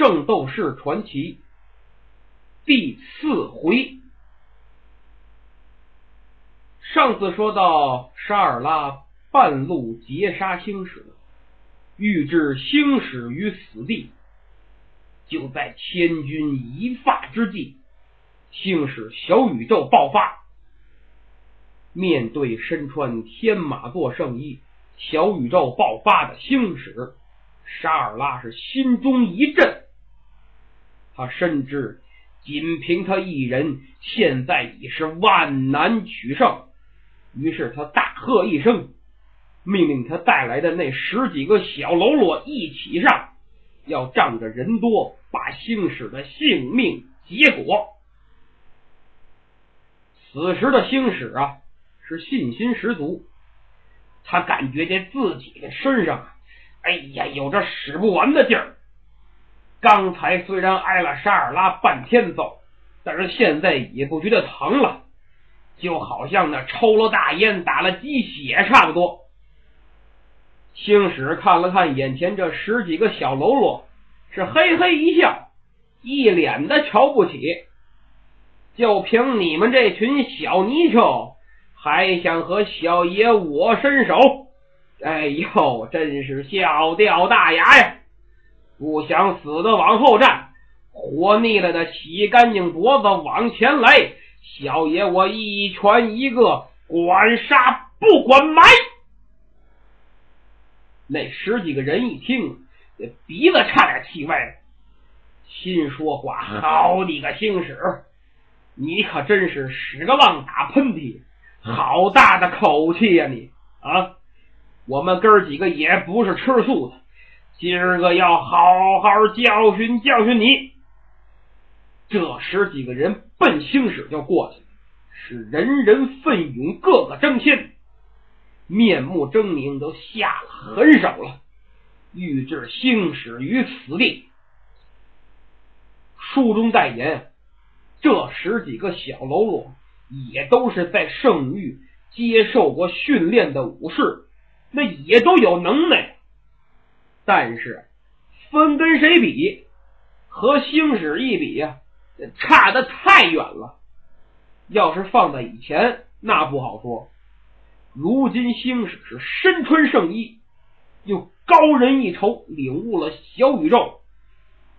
圣斗士传奇第四回。上次说到沙尔拉半路截杀星矢，欲置星矢于死地。就在千钧一发之际，星矢小宇宙爆发。面对身穿天马座圣衣、小宇宙爆发的星矢。沙尔拉是心中一震，他深知仅凭他一人，现在已是万难取胜。于是他大喝一声，命令他带来的那十几个小喽啰一起上，要仗着人多，把星矢的性命结果。此时的星矢啊，是信心十足，他感觉在自己的身上。哎呀，有着使不完的劲儿。刚才虽然挨了沙尔拉半天揍，但是现在也不觉得疼了，就好像那抽了大烟打了鸡血差不多。星矢看了看眼前这十几个小喽啰，是嘿嘿一笑，一脸的瞧不起。就凭你们这群小泥鳅，还想和小爷我伸手？哎呦，真是笑掉大牙呀！不想死的往后站，活腻了的洗干净脖子往前来。小爷我一拳一个，管杀不管埋。那十几个人一听，鼻子差点气歪了，心说话：好你个星矢，你可真是使个浪打喷嚏，好大的口气呀你啊！我们哥几个也不是吃素的，今儿个要好好教训教训你。这十几个人奔星矢就过去了，是人人奋勇，个个争先，面目狰狞，都下了狠手了，欲置星矢于死地。书中代言，这十几个小喽啰也都是在圣域接受过训练的武士。那也都有能耐，但是分跟谁比？和星矢一比呀，差的太远了。要是放在以前，那不好说。如今星矢是身穿圣衣，又高人一筹，领悟了小宇宙。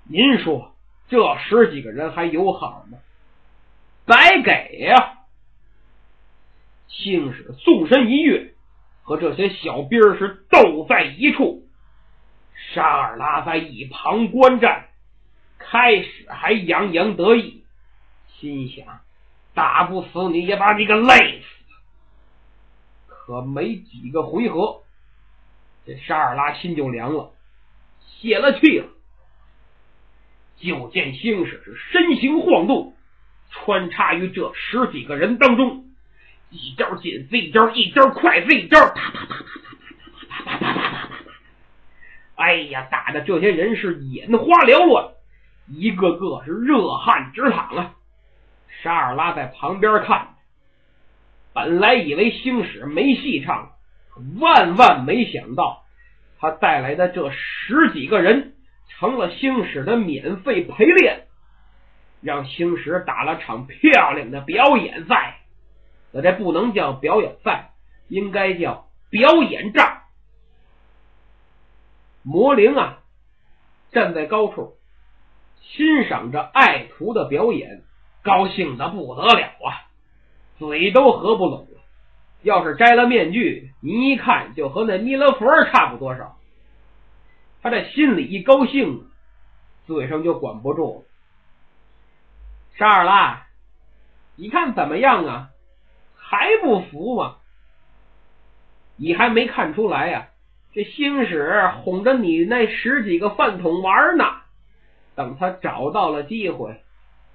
您说这十几个人还有好吗？白给呀！星矢纵身一跃。和这些小兵是斗在一处，沙尔拉在一旁观战，开始还洋洋得意，心想：打不死你也把你给累死。可没几个回合，这沙尔拉心就凉了，泄了气了。就见星使是身形晃动，穿插于这十几个人当中，一招紧，这一招，一招快，这一招，啪啪啪啪。哎呀，打的这些人是眼花缭乱，一个个是热汗直淌啊！沙尔拉在旁边看，本来以为星矢没戏唱，万万没想到，他带来的这十几个人成了星矢的免费陪练，让星矢打了场漂亮的表演赛。那这不能叫表演赛，应该叫表演仗。魔灵啊，站在高处欣赏着爱徒的表演，高兴的不得了啊，嘴都合不拢了。要是摘了面具，你一看就和那弥勒佛差不多少。他这心里一高兴，嘴上就管不住。沙尔拉，你看怎么样啊？还不服吗？你还没看出来呀？这星矢哄着你那十几个饭桶玩呢。等他找到了机会，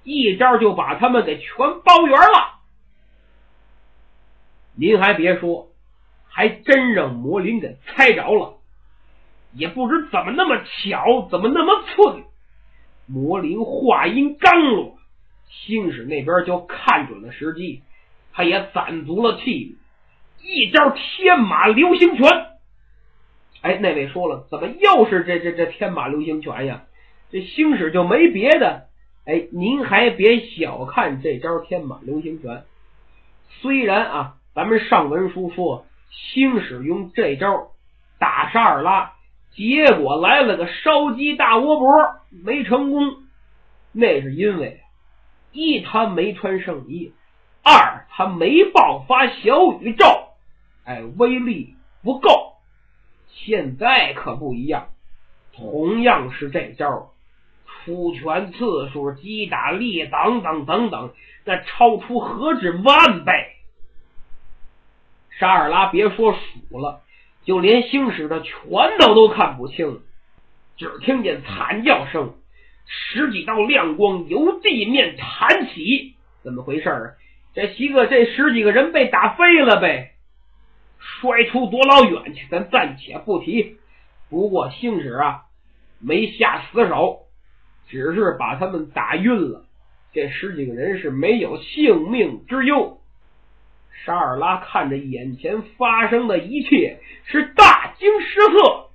一招就把他们给全包圆了。您还别说，还真让魔灵给猜着了。也不知怎么那么巧，怎么那么寸。魔灵话音刚落，星矢那边就看准了时机。他也攒足了气，一招天马流星拳。哎，那位说了，怎么又是这这这天马流星拳呀？这星矢就没别的。哎，您还别小看这招天马流星拳。虽然啊，咱们上文书说星矢用这招打沙尔拉，结果来了个烧鸡大窝脖，没成功。那是因为一他没穿圣衣，二他没爆发小宇宙，哎，威力不够。现在可不一样，同样是这招。出拳次数、击打力等等等等，那超出何止万倍！沙尔拉别说数了，就连星矢的拳头都看不清，只听见惨叫声，十几道亮光由地面弹起。怎么回事啊？这几个这十几个人被打飞了呗？摔出多老远去？咱暂且不提。不过星矢啊，没下死手。只是把他们打晕了，这十几个人是没有性命之忧。沙尔拉看着眼前发生的一切，是大惊失色。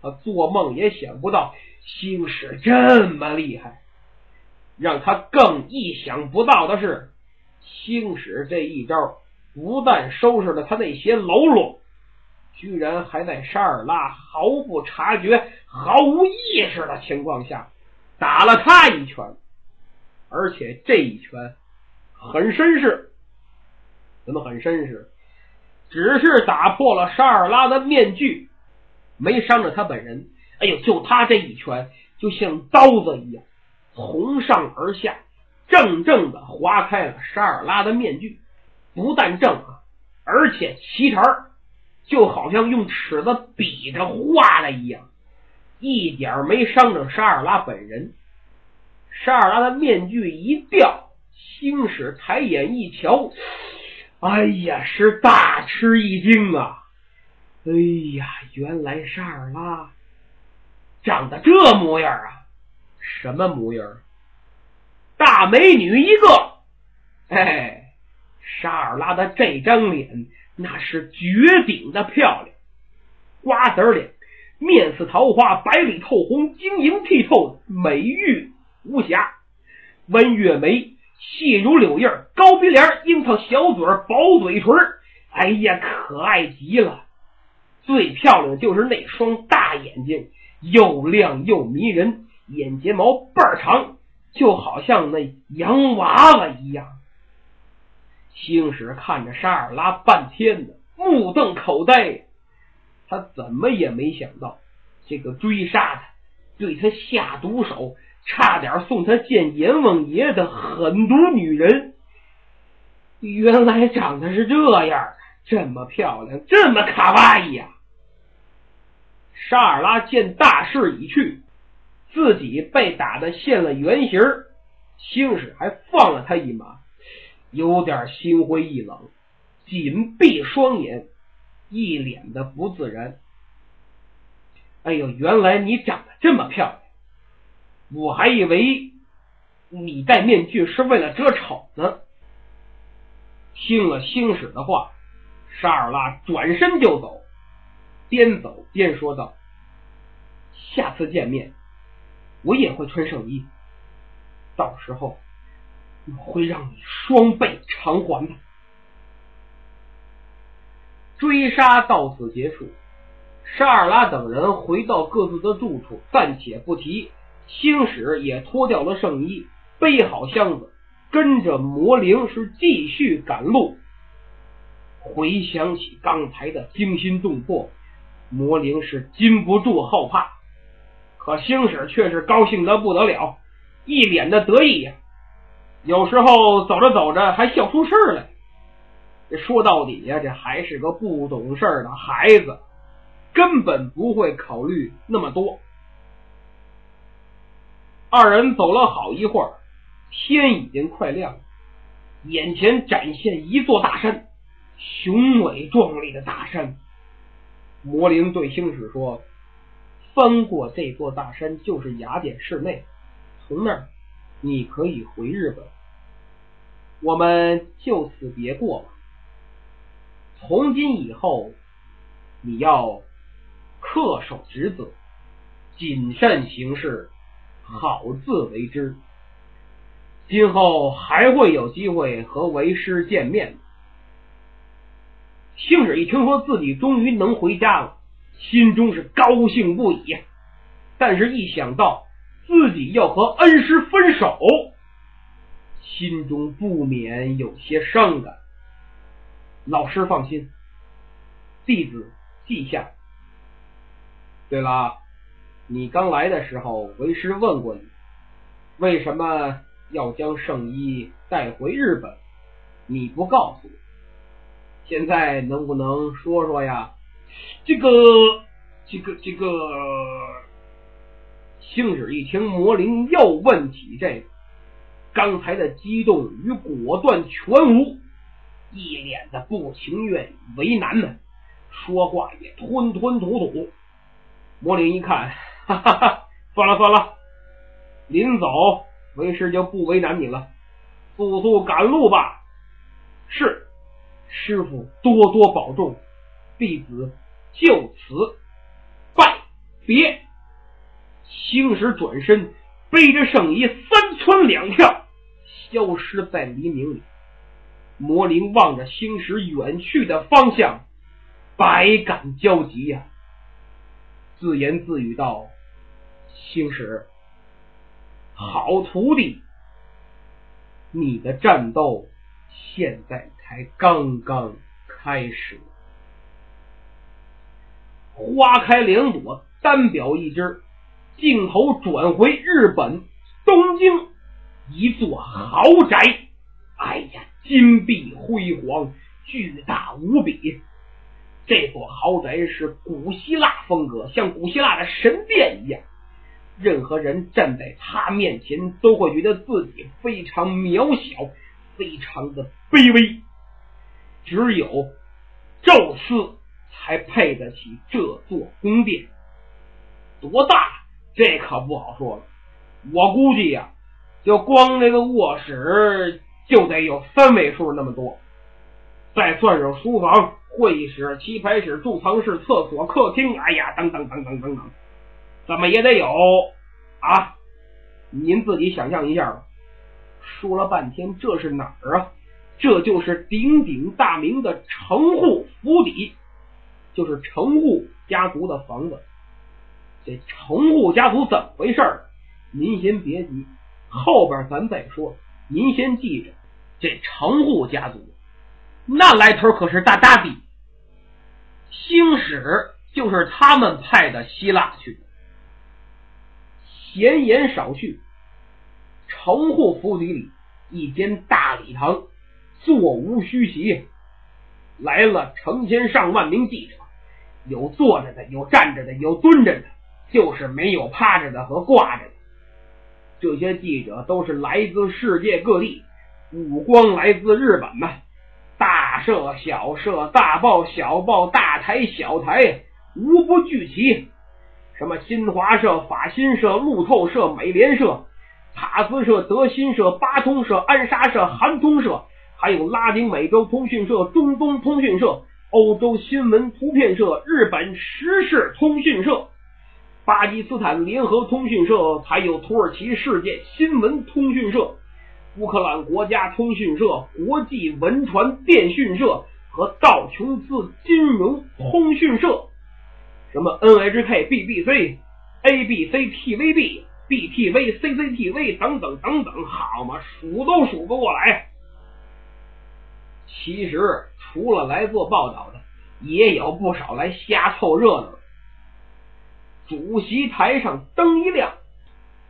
他做梦也想不到星矢这么厉害。让他更意想不到的是，星矢这一招不但收拾了他那些喽啰，居然还在沙尔拉毫不察觉、毫无意识的情况下。打了他一拳，而且这一拳很绅士。怎么很绅士？只是打破了沙尔拉的面具，没伤着他本人。哎呦，就他这一拳，就像刀子一样，从上而下，正正的划开了沙尔拉的面具。不但正啊，而且齐成，就好像用尺子比着画了一样。一点没伤着沙尔拉本人。沙尔拉的面具一掉，星矢抬眼一瞧，哎呀，是大吃一惊啊！哎呀，原来沙尔拉长得这模样啊！什么模样？大美女一个！拉的这张脸那是绝顶的漂亮，瓜子脸。面似桃花，白里透红，晶莹剔透，美玉无瑕。弯月眉，细如柳叶，高鼻梁，樱桃小嘴，薄嘴唇。哎呀，可爱极了！最漂亮就是那双大眼睛，又亮又迷人，眼睫毛倍儿长，就好像那洋娃娃一样。星矢看着沙尔拉半天呢，目瞪口呆。他怎么也没想到，这个追杀他、对他下毒手、差点送他见阎王爷的狠毒女人，原来长得是这样，这么漂亮，这么卡哇伊呀！沙尔拉见大势已去，自己被打的现了原形，星矢还放了他一马，有点心灰意冷，紧闭双眼。一脸的不自然。哎呦，原来你长得这么漂亮，我还以为你戴面具是为了遮丑呢。听了星矢的话，沙尔拉转身就走，边走边说道：“下次见面，我也会穿圣衣，到时候我会让你双倍偿还的。”追杀到此结束，沙尔拉等人回到各自的住处，暂且不提。星矢也脱掉了圣衣，背好箱子，跟着魔灵是继续赶路。回想起刚才的惊心动魄，魔灵是禁不住后怕，可星矢却是高兴的不得了，一脸的得意呀。有时候走着走着还笑出事儿来。说到底呀，这还是个不懂事儿的孩子，根本不会考虑那么多。二人走了好一会儿，天已经快亮了，眼前展现一座大山，雄伟壮丽的大山。魔灵对星矢说：“翻过这座大山就是雅典市内，从那儿你可以回日本。我们就此别过吧。”从今以后，你要恪守职责，谨慎行事，好自为之。今后还会有机会和为师见面。星矢一听说自己终于能回家了，心中是高兴不已。但是，一想到自己要和恩师分手，心中不免有些伤感。老师放心，弟子记下。对了，你刚来的时候，为师问过你，为什么要将圣衣带回日本？你不告诉我，现在能不能说说呀？这个，这个，这个。星矢一听魔灵又问起这个，刚才的激动与果断全无，一脸的不情愿、为难呢，说话也吞吞吐吐。魔灵一看，哈哈哈，算了算了，临走为师就不为难你了，速速赶路吧。是，师傅多多保重，弟子就此拜别。星矢转身，背着圣衣三窜两跳，消失在黎明里。魔灵望着星矢远去的方向，百感交集呀。自言自语道：“星矢，好徒弟，你的战斗现在才刚刚开始。”花开两朵，单表一枝。镜头转回日本东京，一座豪宅。哎呀，金碧辉煌，巨大无比。这座豪宅是古希腊风格，像古希腊的神殿一样。任何人站在他面前，都会觉得自己非常渺小，非常的卑微。只有宙斯才配得起这座宫殿。多大？这可不好说了。我估计呀，就光这个卧室就得有三位数那么多，再算上书房。会议室、棋牌室、贮藏室、厕所、客厅，哎呀，等等等等等等，怎么也得有啊！您自己想象一下吧。说了半天，这是哪儿啊？这就是鼎鼎大名的城户府邸，就是城户家族的房子。这城户家族怎么回事？您先别急，后边咱再说。您先记着，这城户家族那来头可是大大的。星矢就是他们派的希腊去的。闲言少叙，城户府邸里一间大礼堂，座无虚席，来了成千上万名记者，有坐着。的，有站着。的，有蹲着。的，就是没有趴着。的和挂着。的。这些记者都是来自世界各地，不光来自日本嘛。大社、小社、大报、小报、大台、小台，无不聚齐。什么新华社、法新社、路透社、美联社、塔斯社、德新社、巴通社、安莎社、韩通社，还有拉丁美洲通讯社、中东通讯社、欧洲新闻图片社、日本时事通讯社、巴基斯坦联合通讯社，还有土耳其世界新闻通讯社。乌克兰国家通讯社、国际文传电讯社和道琼斯金融通讯社，什么 NHK、BBC、ABC、TVB、BTV、CCTV 等等等等，好嘛，数都数不过来。其实除了来做报道的，也有不少来瞎凑热闹的。主席台上灯一亮，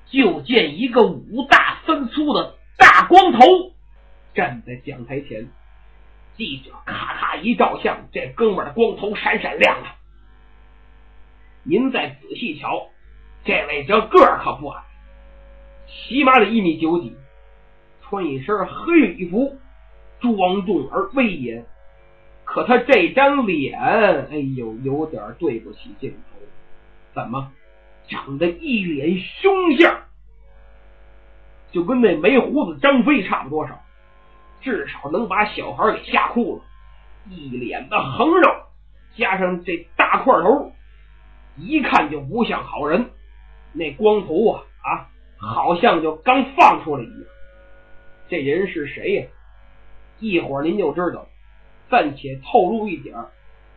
就见一个五大三粗的。大光头站在讲台前，记者咔咔一照相，这哥们的光头闪闪亮亮。您再仔细瞧，这位这个儿可不矮，起码得一米九几，穿一身黑礼服，庄重而威严。可他这张脸，哎呦，有点对不起镜头。怎么长得一脸凶相？就跟那没胡子张飞差不多少，至少能把小孩给吓哭了。一脸的横肉，加上这大块头，一看就不像好人。那光头啊啊，好像就刚放出来一样。这人是谁呀？一会儿您就知道了。暂且透露一点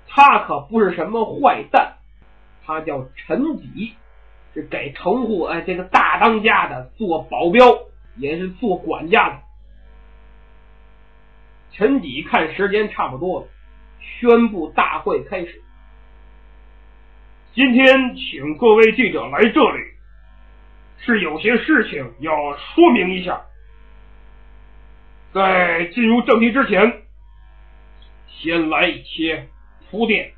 他可不是什么坏蛋，他叫陈几，是给城户哎这个大当家的做保镖，也是做管家的。陈几看时间差不多了，宣布大会开始。今天请各位记者来这里，是有些事情要说明一下。在进入正题之前，先来一些铺垫，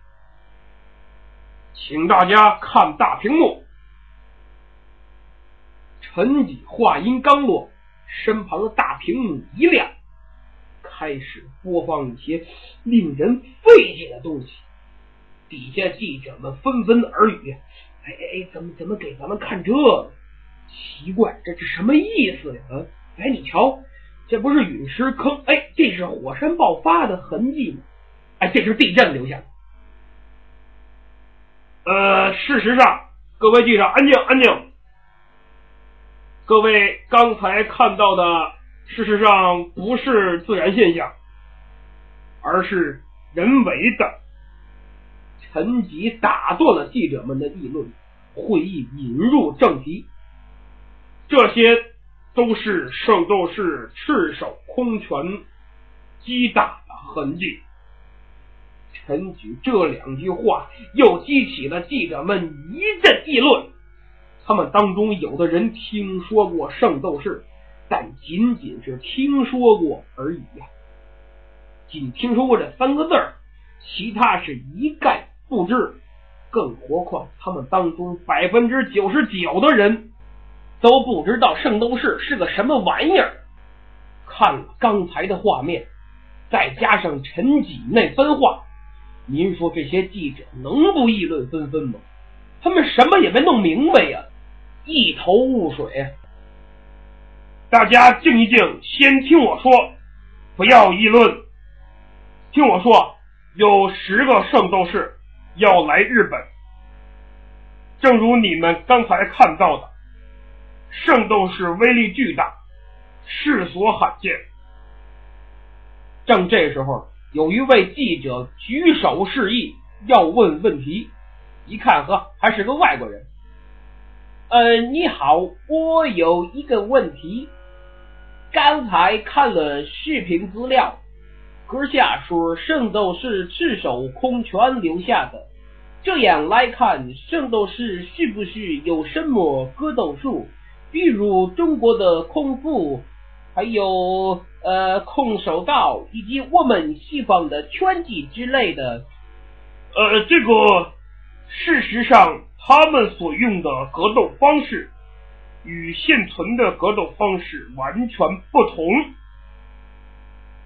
请大家看大屏幕。陈几话音刚落，身旁的大屏幕一亮，开始播放一些令人费解的东西。底下记者们纷纷耳语：“哎哎，怎么怎么给咱们看这个？奇怪，这是什么意思呀？啊，哎，你瞧。”这不是陨石坑，哎，这是火山爆发的痕迹吗？哎，这是地震留下的。呃，事实上，各位记者，安静，安静。各位刚才看到的，事实上不是自然现象，而是人为的。陈吉打断了记者们的议论，会议引入正题。这些。都是圣斗士赤手空拳击打的痕迹。陈举这两句话又激起了记者们一阵议论。他们当中有的人听说过圣斗士，但仅仅是听说过而已呀，仅听说过这三个字儿，其他是一概不知。更何况他们当中百分之九十九的人。都不知道圣斗士是个什么玩意儿。看了刚才的画面，再加上陈几那番话，您说这些记者能不议论纷纷吗？他们什么也没弄明白呀，一头雾水。大家静一静，先听我说，不要议论。听我说，有十个圣斗士要来日本，正如你们刚才看到的。圣斗士威力巨大，世所罕见。正这时候，有一位记者举手示意要问问题，一看呵，还是个外国人。呃，你好，我有一个问题。刚才看了视频资料，阁下说圣斗士赤手空拳留下的，这样来看，圣斗士是不是有什么格斗术？比如中国的空腹，还有呃空手道，以及我们西方的拳击之类的。呃，这个事实上，他们所用的格斗方式与现存的格斗方式完全不同。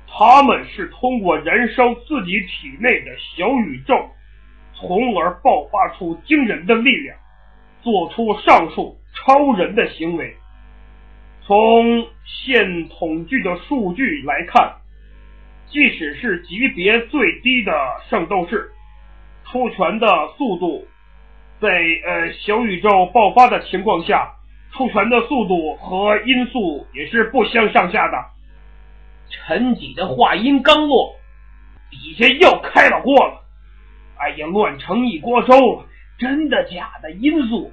他们是通过燃烧自己体内的小宇宙，从而爆发出惊人的力量，做出上述。超人的行为，从现统计的数据来看，即使是级别最低的圣斗士，出拳的速度，在呃小宇宙爆发的情况下，出拳的速度和音速也是不相上下的。陈几的话音刚落，底下又开了锅了。哎呀，乱成一锅粥了！真的假的？音速？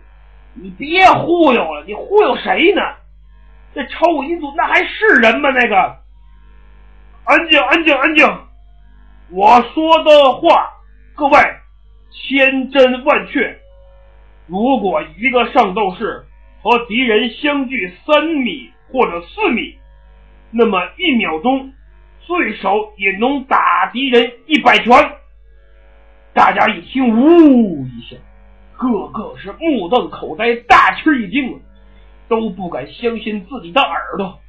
你别忽悠了，你忽悠谁呢？这超过音速那还是人吗？那个，安静，安静，安静！我说的话，各位千真万确。如果一个圣斗士和敌人相距三米或者四米，那么一秒钟最少也能打敌人一百拳。大家一听，呜一下。个个是目瞪口呆，大吃一惊，都不敢相信自己的耳朵，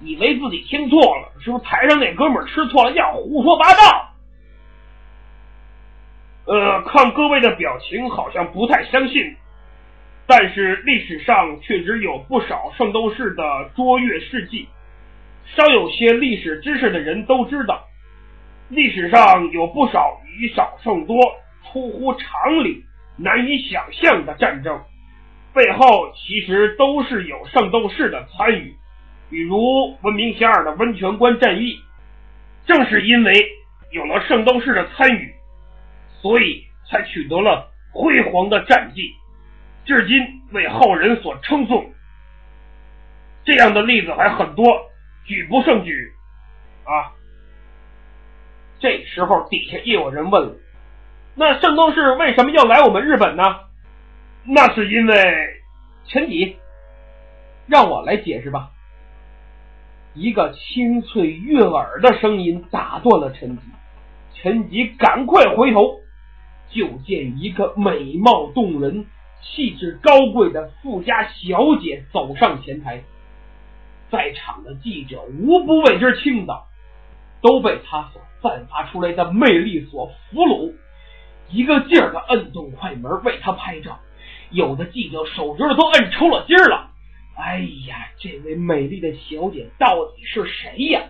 以为自己听错了，是不是台上那哥们吃错了药，胡说八道？呃，看各位的表情，好像不太相信，但是历史上确实有不少圣斗士的卓越事迹，稍有些历史知识的人都知道，历史上有不少以少胜多、出乎常理。难以想象的战争，背后其实都是有圣斗士的参与，比如闻名遐迩的温泉关战役。正是因为有了圣斗士的参与，所以才取得了辉煌的战绩，至今为后人所称颂。这样的例子还很多，举不胜举啊。这时候底下又有人问了：“那圣斗士为什么要来我们日本呢？”那是因为陈吉，让我来解释吧。一个清脆悦耳的声音打断了陈吉，陈吉赶快回头，就见一个美貌动人、气质高贵的富家小姐走上前台。在场的记者无不为之倾倒，都被她所散发出来的魅力所俘虏，一个劲儿的摁动快门为她拍照。有的记者手指头都摁抽了筋了。哎呀，这位美丽的小姐到底是谁呀？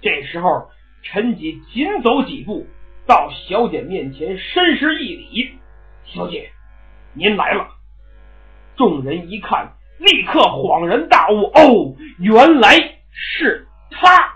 这时候，陈姐紧走几步，到小姐面前深施一礼：“小姐，您来了。”众人一看，立刻恍然大悟：“哦，原来是他。”